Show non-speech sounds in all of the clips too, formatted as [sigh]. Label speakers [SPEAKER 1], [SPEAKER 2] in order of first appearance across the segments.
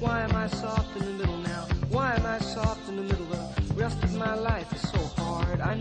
[SPEAKER 1] Why am I soft in the middle now? Why am I soft in the middle? The rest of my life is so hard. I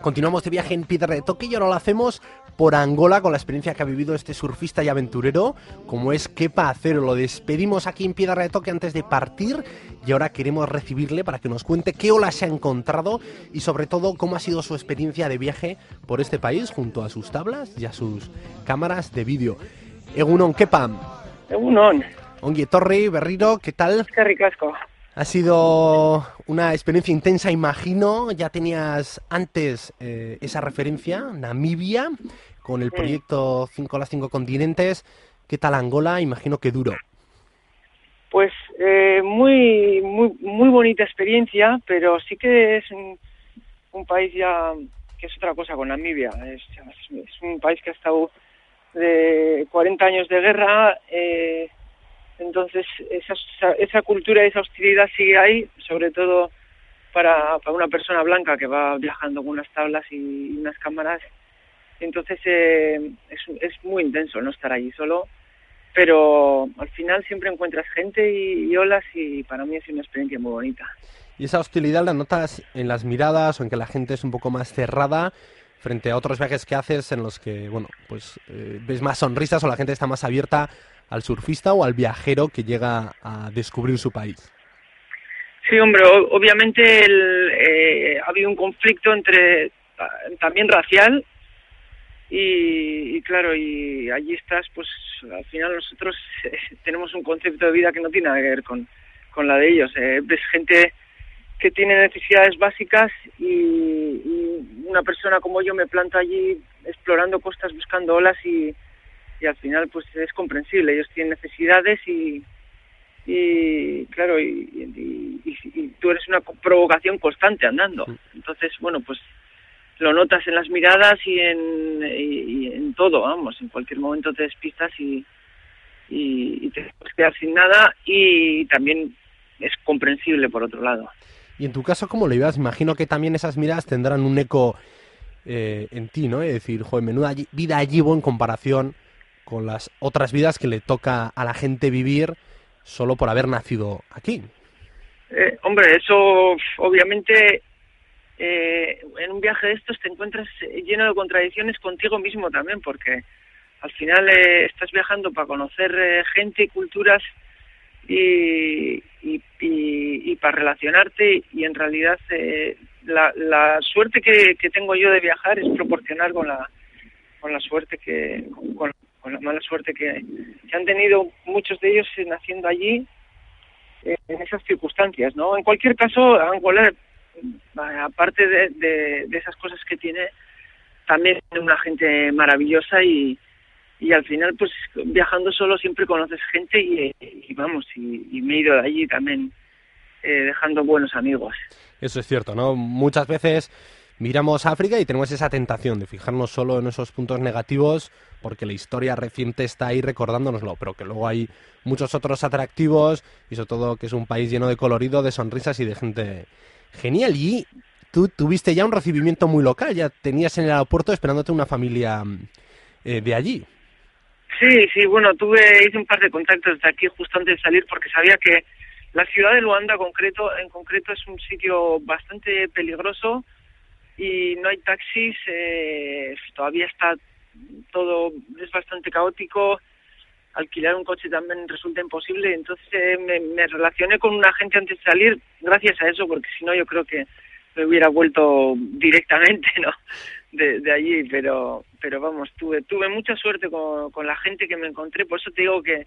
[SPEAKER 2] Continuamos de viaje en Piedra de Toque y ahora lo hacemos por Angola con la experiencia que ha vivido este surfista y aventurero como es Kepa Acero. Lo despedimos aquí en Piedra de Toque antes de partir y ahora queremos recibirle para que nos cuente qué ola se ha encontrado y sobre todo cómo ha sido su experiencia de viaje por este país junto a sus tablas y a sus cámaras de vídeo. Egunon, Kepa.
[SPEAKER 3] Egunon,
[SPEAKER 2] Ongi Torri, Berriro, ¿qué tal?
[SPEAKER 3] qué ricasco.
[SPEAKER 2] Ha sido una experiencia intensa, imagino. Ya tenías antes eh, esa referencia, Namibia, con el proyecto 5 a las 5 continentes. ¿Qué tal Angola? Imagino que duro.
[SPEAKER 3] Pues eh, muy, muy, muy bonita experiencia, pero sí que es un, un país ya que es otra cosa con Namibia. Es, es un país que ha estado de 40 años de guerra, eh, entonces esa, esa cultura y esa hostilidad sigue ahí, sobre todo para, para una persona blanca que va viajando con unas tablas y unas cámaras. Entonces eh, es, es muy intenso no estar allí solo, pero al final siempre encuentras gente y, y olas y para mí es una experiencia muy bonita.
[SPEAKER 2] ¿Y esa hostilidad la notas en las miradas o en que la gente es un poco más cerrada frente a otros viajes que haces en los que, bueno, pues eh, ves más sonrisas o la gente está más abierta al surfista o al viajero que llega a descubrir su país?
[SPEAKER 3] Sí, hombre, obviamente eh, ha habido un conflicto entre ah, también racial y, claro, y allí estás, pues al final nosotros [laughs] eh, tenemos un concepto de vida que no tiene nada que ver con, con la de ellos. Eh, gente que tiene necesidades básicas y una persona como yo me planto allí explorando costas, buscando olas y, y al final pues es comprensible. Ellos tienen necesidades y, y claro, y, y- y- y tú eres una provocación constante andando. Entonces, bueno, pues lo notas en las miradas y en, y- en todo, vamos, en cualquier momento te despistas y, y, y te puedes quedar sin nada y también es comprensible por otro lado.
[SPEAKER 2] Y en tu caso, ¿cómo lo llevas? Imagino que también esas miradas tendrán un eco eh, en ti, ¿no? Es decir, joder, menuda vida allí en comparación con las otras vidas que le toca a la gente vivir solo por haber nacido aquí.
[SPEAKER 3] Eh, hombre, eso obviamente eh, en un viaje de estos te encuentras lleno de contradicciones contigo mismo también, porque al final eh, estás viajando para conocer eh, gente y culturas y, y, y- y para relacionarte y en realidad eh, la, la suerte que, que tengo yo de viajar es proporcional con la con la suerte que con, la mala suerte que, que han tenido muchos de ellos naciendo allí eh, en esas circunstancias, ¿no? En cualquier caso, Angola, eh, aparte de, de, esas cosas que tiene, también una gente maravillosa y, y al final, pues viajando solo siempre conoces gente y, y vamos, y, me he ido de allí también eh, dejando buenos amigos.
[SPEAKER 2] Eso es cierto, ¿no? Muchas veces miramos África y tenemos esa tentación de fijarnos solo en esos puntos negativos porque la historia reciente está ahí recordándonoslo, pero que luego hay muchos otros atractivos y sobre todo que es un país lleno de colorido, de sonrisas y de gente genial. Y tú tuviste ya un recibimiento muy local, ya tenías en el aeropuerto esperándote una familia eh, de allí.
[SPEAKER 3] Sí, sí, bueno, tuve, hice un par de contactos de aquí justo antes de salir porque sabía que la ciudad de Luanda concreto, en concreto es un sitio bastante peligroso y no hay taxis, eh, todavía está todo, es bastante caótico, alquilar un coche también resulta imposible, entonces eh, me, me relacioné con una gente antes de salir gracias a eso, porque si no yo creo que me hubiera vuelto directamente, [laughs] ¿no? De, de allí, pero pero vamos, tuve tuve mucha suerte con, con la gente que me encontré, por eso te digo que,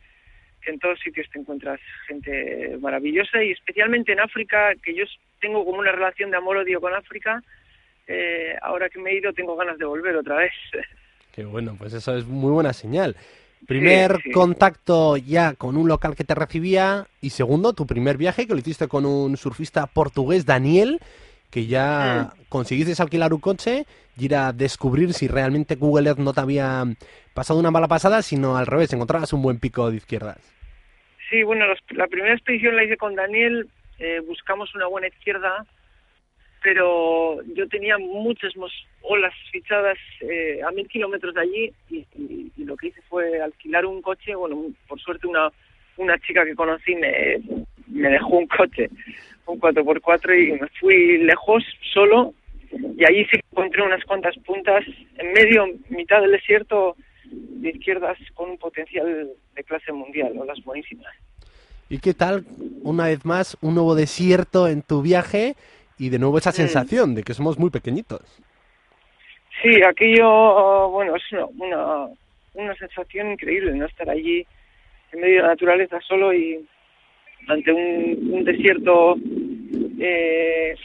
[SPEAKER 3] que en todos sitios te encuentras gente maravillosa y especialmente en África, que yo tengo como una relación de amor-odio con África, eh, ahora que me he ido tengo ganas de volver otra vez. [laughs]
[SPEAKER 2] Qué bueno, pues eso es muy buena señal. Primer
[SPEAKER 3] sí.
[SPEAKER 2] contacto ya con un local que te recibía y segundo, tu primer viaje que lo hiciste con un surfista portugués, Daniel, que ya conseguiste alquilar un coche y ir a descubrir si realmente Google Earth no te había pasado una mala pasada, sino al revés, encontrabas un buen pico de izquierdas.
[SPEAKER 3] Sí, bueno, los- la primera expedición la hice con Daniel, eh, buscamos una buena izquierda, pero yo tenía muchas olas fichadas eh, a mil kilómetros de allí y, y- y lo que hice fue alquilar un coche, bueno, por suerte una, una chica que conocí me, me dejó un coche, un 4x4 y me fui lejos solo y allí sí encontré unas cuantas puntas en medio, mitad del desierto de izquierdas con un potencial de clase mundial, las buenísimas.
[SPEAKER 2] ¿Y qué tal, una vez más, un nuevo desierto en tu viaje y de nuevo esa mm. sensación de que somos muy pequeñitos?
[SPEAKER 3] Sí, aquello, bueno, es una, una, sensación increíble, ¿no? Estar allí en medio de la naturaleza solo y ante un, desierto, eh,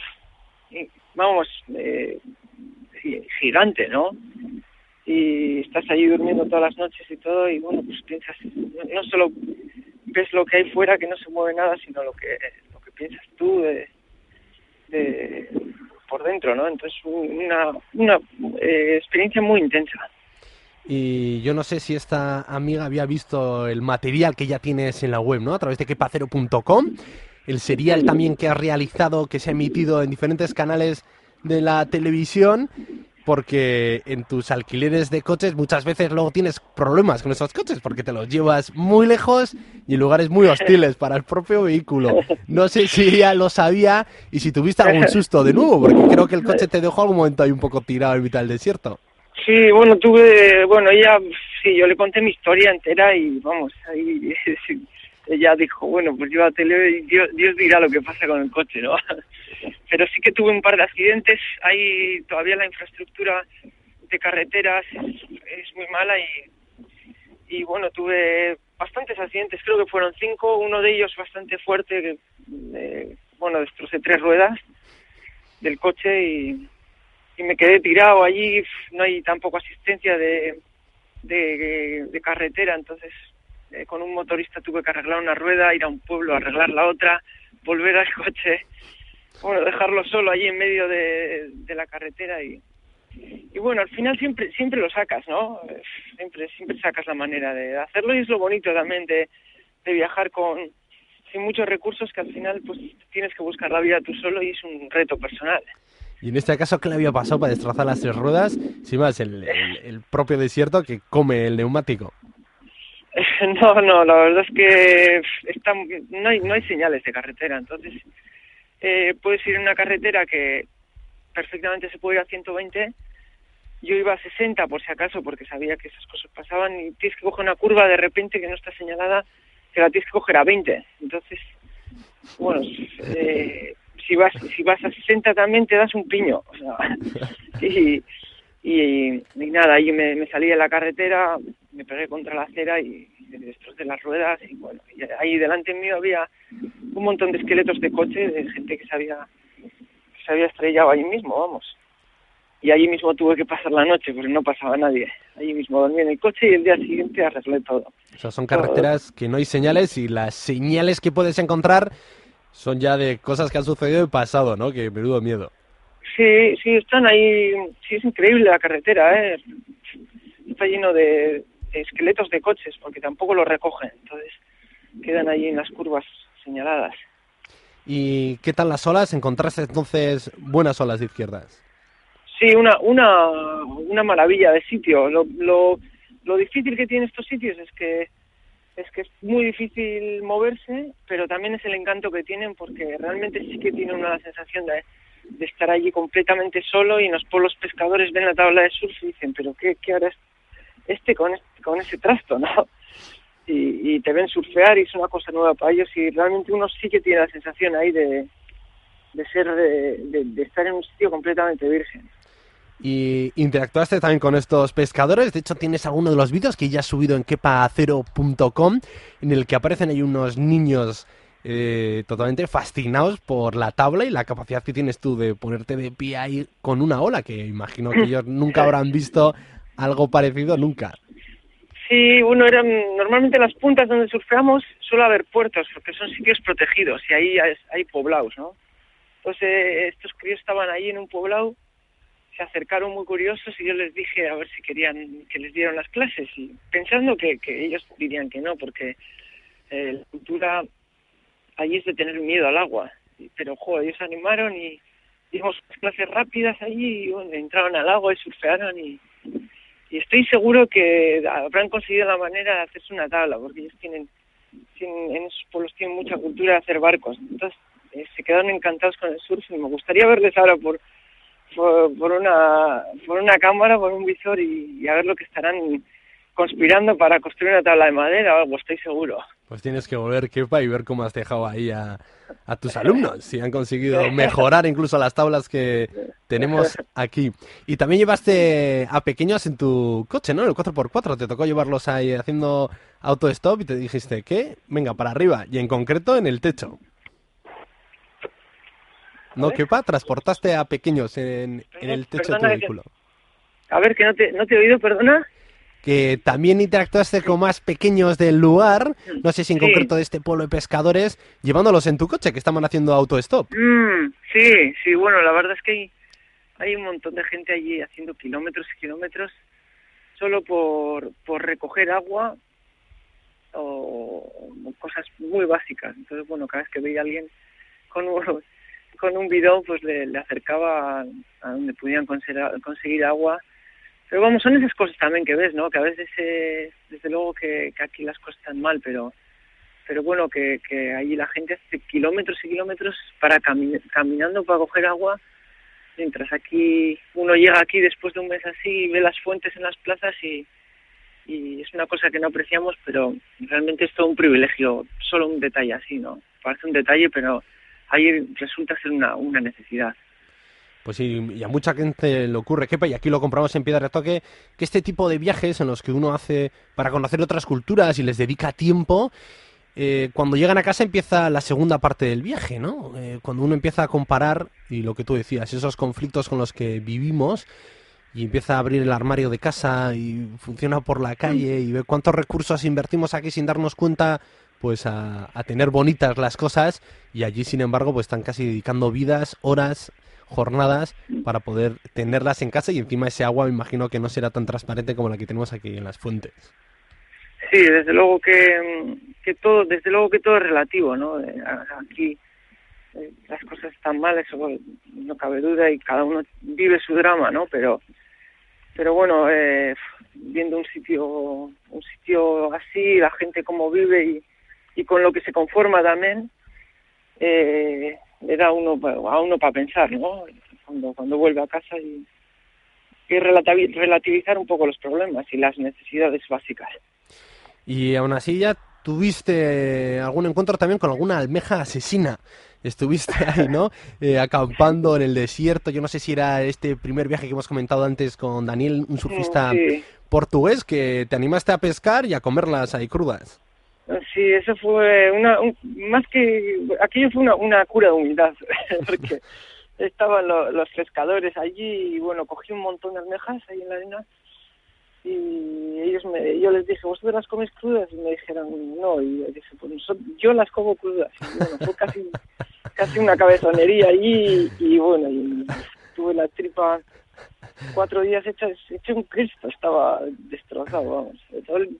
[SPEAKER 3] vamos, eh, gigante, ¿no? Y estás allí durmiendo todas las noches y todo y bueno, pues piensas, no solo ves lo que hay fuera que no se mueve nada, sino lo que, lo que piensas tú de, por dentro, ¿no? Entonces, una, una eh, experiencia muy intensa.
[SPEAKER 2] Y yo no sé si esta amiga había visto el material que ya tienes en la web, ¿no? A través de quepacero.com, el serial también que has realizado, que se ha emitido en diferentes canales de la televisión porque en tus alquileres de coches muchas veces luego tienes problemas con esos coches porque te los llevas muy lejos y lugares muy hostiles para el propio vehículo. No sé si ella lo sabía y si tuviste algún susto de nuevo, porque creo que el coche te dejó algún momento ahí un poco tirado en mitad del desierto.
[SPEAKER 3] Sí, bueno, tuve, bueno, ella, sí, yo le conté mi historia entera y vamos, ahí [laughs] ella dijo, bueno, pues llévatelo y Dios, Dios dirá lo que pasa con el coche, ¿no? [laughs] Pero sí que tuve un par de accidentes, ahí todavía la infraestructura de carreteras es, muy mala y, y bueno, tuve bastantes accidentes, creo que fueron cinco, uno de ellos bastante fuerte, eh, bueno, destrocé tres ruedas del coche y, y me quedé tirado allí, no hay tampoco asistencia de, de carretera, entonces eh, con un motorista tuve que arreglar una rueda, ir a un pueblo, arreglar la otra, volver al [laughs] coche, bueno, dejarlo solo allí en medio de, la carretera y, y bueno, al final siempre siempre lo sacas, ¿no? Siempre siempre sacas la manera de hacerlo y es lo bonito también de, de viajar con sin muchos recursos que al final pues tienes que buscar la vida tú solo y es un reto personal.
[SPEAKER 2] Y en este caso, ¿qué le había pasado para destrozar las tres ruedas? Si más, el, el propio desierto que come el neumático. [laughs]
[SPEAKER 3] No, no, la verdad es que está, no, hay, no hay señales de carretera, entonces eh, puedes ir en una carretera que perfectamente se puede ir a 120, yo iba a 60 por si acaso porque sabía que esas cosas pasaban y tienes que coger una curva de repente que no está señalada, que la tienes que coger a 20, entonces, bueno, eh, si vas si vas a 60 también te das un piño, o sea, [laughs] y, y, nada, ahí me, me salí de la carretera, me pegué contra la acera y, me destrocé las ruedas y bueno, ahí delante mío había un montón de esqueletos de coche de gente que se había, se había estrellado ahí mismo, vamos. Y allí mismo tuve que pasar la noche porque no pasaba nadie. Allí mismo dormí en el coche y el día siguiente arreglé todo.
[SPEAKER 2] O sea, son carreteras que no hay señales y las señales que puedes encontrar son ya de cosas que han sucedido en el pasado, ¿no? Que menudo miedo.
[SPEAKER 3] Sí, sí, están ahí. Sí, es increíble la carretera, ¿eh? Está lleno de, esqueletos de coches, porque tampoco los recogen. Entonces, quedan ahí en las curvas señaladas.
[SPEAKER 2] ¿Y qué tal las olas? ¿Encontraste entonces buenas olas de izquierdas?
[SPEAKER 3] Sí, una, una, una maravilla de sitio. Lo, lo, lo difícil que tiene estos sitios es que es que es muy difícil moverse, pero también es el encanto que tienen porque realmente sí que tienen una sensación de, de estar allí completamente solo y los pueblos pescadores ven la tabla de surf y dicen, pero ¿qué, qué hará este con, este, con ese trasto, no? [laughs] Y, te ven surfear y es una cosa nueva para ellos y realmente uno sí que tiene la sensación ahí de, de ser, de, de estar en un sitio completamente virgen.
[SPEAKER 2] Y interactuaste también con estos pescadores. De hecho, tienes alguno de los vídeos que ya has subido en quepacero.com en el que aparecen ahí unos niños eh, totalmente fascinados por la tabla y la capacidad que tienes tú de ponerte de pie ahí con una ola, que imagino que ellos nunca habrán visto algo parecido nunca.
[SPEAKER 3] Sí, uno era normalmente las puntas donde surfeamos suele haber puertos porque son sitios protegidos y ahí hay, poblados, ¿no? Entonces estos críos estaban ahí en un poblado, se acercaron muy curiosos y yo les dije a ver si querían que les dieran las clases y pensando que, que ellos dirían que no porque eh, la cultura allí es de tener miedo al agua. Pero, joder, ellos animaron y dimos clases rápidas allí y bueno, entraron al agua y surfearon y, y estoy seguro que habrán conseguido la manera de hacerse una tabla, porque ellos tienen en esos pueblos tienen mucha cultura de hacer barcos. Entonces eh, se quedaron encantados con el surf y me gustaría verles ahora por, por, una, por una cámara, por un visor y, a ver lo que estarán conspirando para construir una tabla de madera o algo, estoy seguro.
[SPEAKER 2] Pues tienes que volver, Kepa, y ver cómo has dejado ahí a, a tus alumnos, si han conseguido mejorar incluso las tablas que tenemos aquí. Y también llevaste a pequeños en tu coche, ¿no? En el 4x4, te tocó llevarlos ahí haciendo auto-stop y te dijiste, ¿qué? Venga, para arriba, y en concreto en el techo. ¿No, Kepa? Transportaste a pequeños en, el techo de tu vehículo.
[SPEAKER 3] A ver, que no te, no te he oído, perdona
[SPEAKER 2] que también interactuaste con más pequeños del lugar, no sé si en concreto de este pueblo de pescadores, llevándolos en tu coche, que estaban haciendo autostop.
[SPEAKER 3] Mm, sí, sí, bueno, la verdad es que hay, hay un montón de gente allí haciendo kilómetros y kilómetros solo por, por recoger agua o, cosas muy básicas. Entonces, bueno, cada vez que veía a alguien con un, con un bidón, pues le, le acercaba a donde podían conseguir agua pero vamos, son esas cosas también que ves, ¿no? Que a veces, desde luego que, aquí las cosas están mal, pero pero bueno, que, que allí la gente hace kilómetros y kilómetros para caminando para coger agua, mientras aquí uno llega aquí después de un mes así y ve las fuentes en las plazas y, y es una cosa que no apreciamos, pero realmente es todo un privilegio, solo un detalle así, ¿no? Parece un detalle, pero ahí resulta ser una, una necesidad.
[SPEAKER 2] Pues sí, y a mucha gente le ocurre, que y aquí lo compramos en Piedra de Toque, que este tipo de viajes en los que uno hace para conocer otras culturas y les dedica tiempo, eh, cuando llegan a casa empieza la segunda parte del viaje, ¿no? Eh, cuando uno empieza a comparar, y lo que tú decías, esos conflictos con los que vivimos, y empieza a abrir el armario de casa y funciona por la calle y ve cuántos recursos invertimos aquí sin darnos cuenta pues a, a tener bonitas las cosas y allí sin embargo pues están casi dedicando vidas, horas jornadas para poder tenerlas en casa y encima ese agua me imagino que no será tan transparente como la que tenemos aquí en las fuentes.
[SPEAKER 3] Sí, desde luego que, que todo, desde luego que todo es relativo, ¿no? Eh, aquí eh, las cosas están mal, eso no cabe duda y cada uno vive su drama, ¿no? Pero, pero bueno, eh, viendo un sitio, un sitio así, la gente cómo vive y, y con lo que se conforma también, eh, le da uno, a uno para pensar, ¿no? Cuando, cuando vuelve a casa y, y relativizar un poco los problemas y las necesidades básicas.
[SPEAKER 2] Y aún así ya tuviste algún encuentro también con alguna almeja asesina. Estuviste ahí, ¿no? Eh, acampando en el desierto. Yo no sé si era este primer viaje que hemos comentado antes con Daniel, un surfista portugués, que te animaste a pescar y a comerlas ahí crudas.
[SPEAKER 3] Sí, eso fue una, más que, aquello fue una, una cura de humildad, [laughs] porque [laughs] estaban los pescadores allí y bueno, cogí un montón de almejas ahí en la arena y ellos me, yo les dije, ¿vosotros las coméis crudas? Y me dijeron, no, y yo dije, pues yo las como crudas. Y bueno, fue casi, [laughs] casi una cabezonería allí y bueno, y tuve la tripa cuatro días hecho, hecho un Cristo, estaba destrozado, vamos.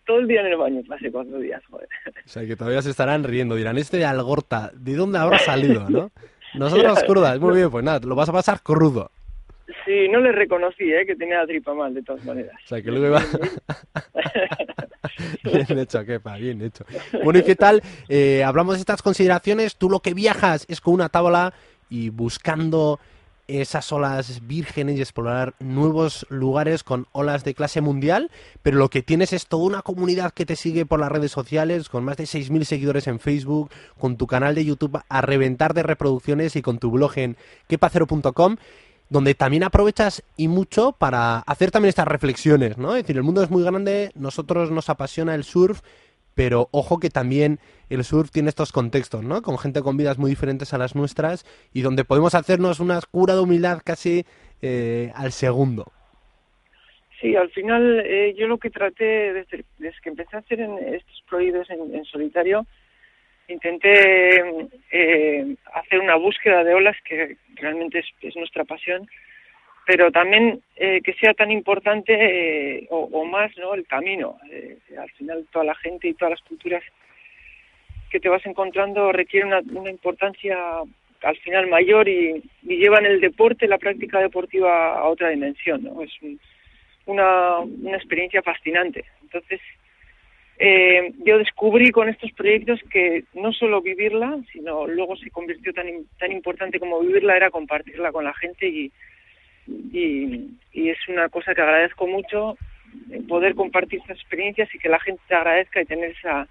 [SPEAKER 3] Todo el, día en el baño pasé cuatro días, joder.
[SPEAKER 2] O sea, que todavía se estarán riendo, dirán, este de Algorta, ¿de dónde habrá [laughs] salido, no? Nosotros crudas, muy bien, pues nada, lo vas a pasar crudo.
[SPEAKER 3] Sí, no le reconocí, ¿eh? que tenía la tripa mal, de todas maneras.
[SPEAKER 2] O sea, que luego iba... bien [laughs] hecho, quepa, bien hecho. Bueno, ¿y qué tal? Eh, hablamos de estas consideraciones, tú lo que viajas es con una tabla y buscando esas olas vírgenes y explorar nuevos lugares con olas de clase mundial, pero lo que tienes es toda una comunidad que te sigue por las redes sociales, con más de 6.000 seguidores en Facebook, con tu canal de YouTube a reventar de reproducciones y con tu blog en quepacero.com, donde también aprovechas y mucho para hacer también estas reflexiones, ¿no? Es decir, el mundo es muy grande, nosotros nos apasiona el surf, pero ojo que también el surf tiene estos contextos, ¿no? Con gente con vidas muy diferentes a las nuestras y donde podemos hacernos una cura de humildad casi eh, al segundo.
[SPEAKER 3] Sí, al final eh, yo lo que traté desde, que empecé a hacer en estos prohibidos en, solitario, intenté eh, hacer una búsqueda de olas que realmente es nuestra pasión pero también eh, que sea tan importante eh, o, más no el camino eh, al final toda la gente y todas las culturas que te vas encontrando requieren una, importancia al final mayor y, llevan el deporte la práctica deportiva a otra dimensión no es una, una experiencia fascinante. Entonces eh, yo descubrí con estos proyectos que no solo vivirla, sino luego se convirtió tan, tan importante como vivirla era compartirla con la gente y, y, y es una cosa que agradezco mucho eh, poder compartir esas experiencias y que la gente te agradezca y tener esa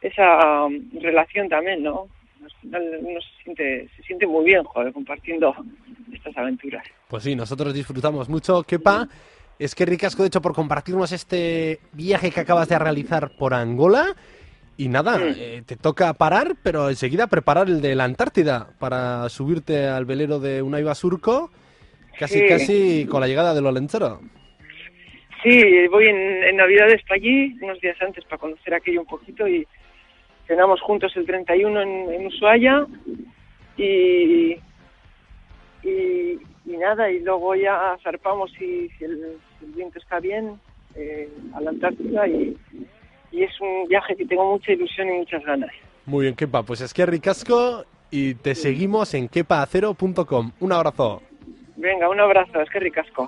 [SPEAKER 3] esa um, relación también, ¿no? Al final uno se siente, se siente muy bien, joder, compartiendo estas aventuras.
[SPEAKER 2] Pues sí, nosotros disfrutamos mucho. Kepa, es que ricasco, de hecho, por compartirnos este viaje que acabas de realizar por Angola. Y nada,
[SPEAKER 3] Mm.
[SPEAKER 2] eh, te toca parar, pero enseguida preparar el de la Antártida para subirte al velero de Unaiba Surco, casi
[SPEAKER 3] Sí.
[SPEAKER 2] casi con la llegada del Olentzero.
[SPEAKER 3] Sí, voy en, en Navidades para allí, unos días antes para conocer aquello un poquito y cenamos juntos el 31 en, en Ushuaia y, y, y nada, y luego ya zarpamos si, si, el, si el viento está bien eh, a la Antártida y, y es un viaje que tengo mucha ilusión y muchas ganas.
[SPEAKER 2] Muy bien, Kepa, pues es que ricasco y te seguimos en kepaacero.com. Un abrazo.
[SPEAKER 3] Venga, un abrazo, es que ricasco.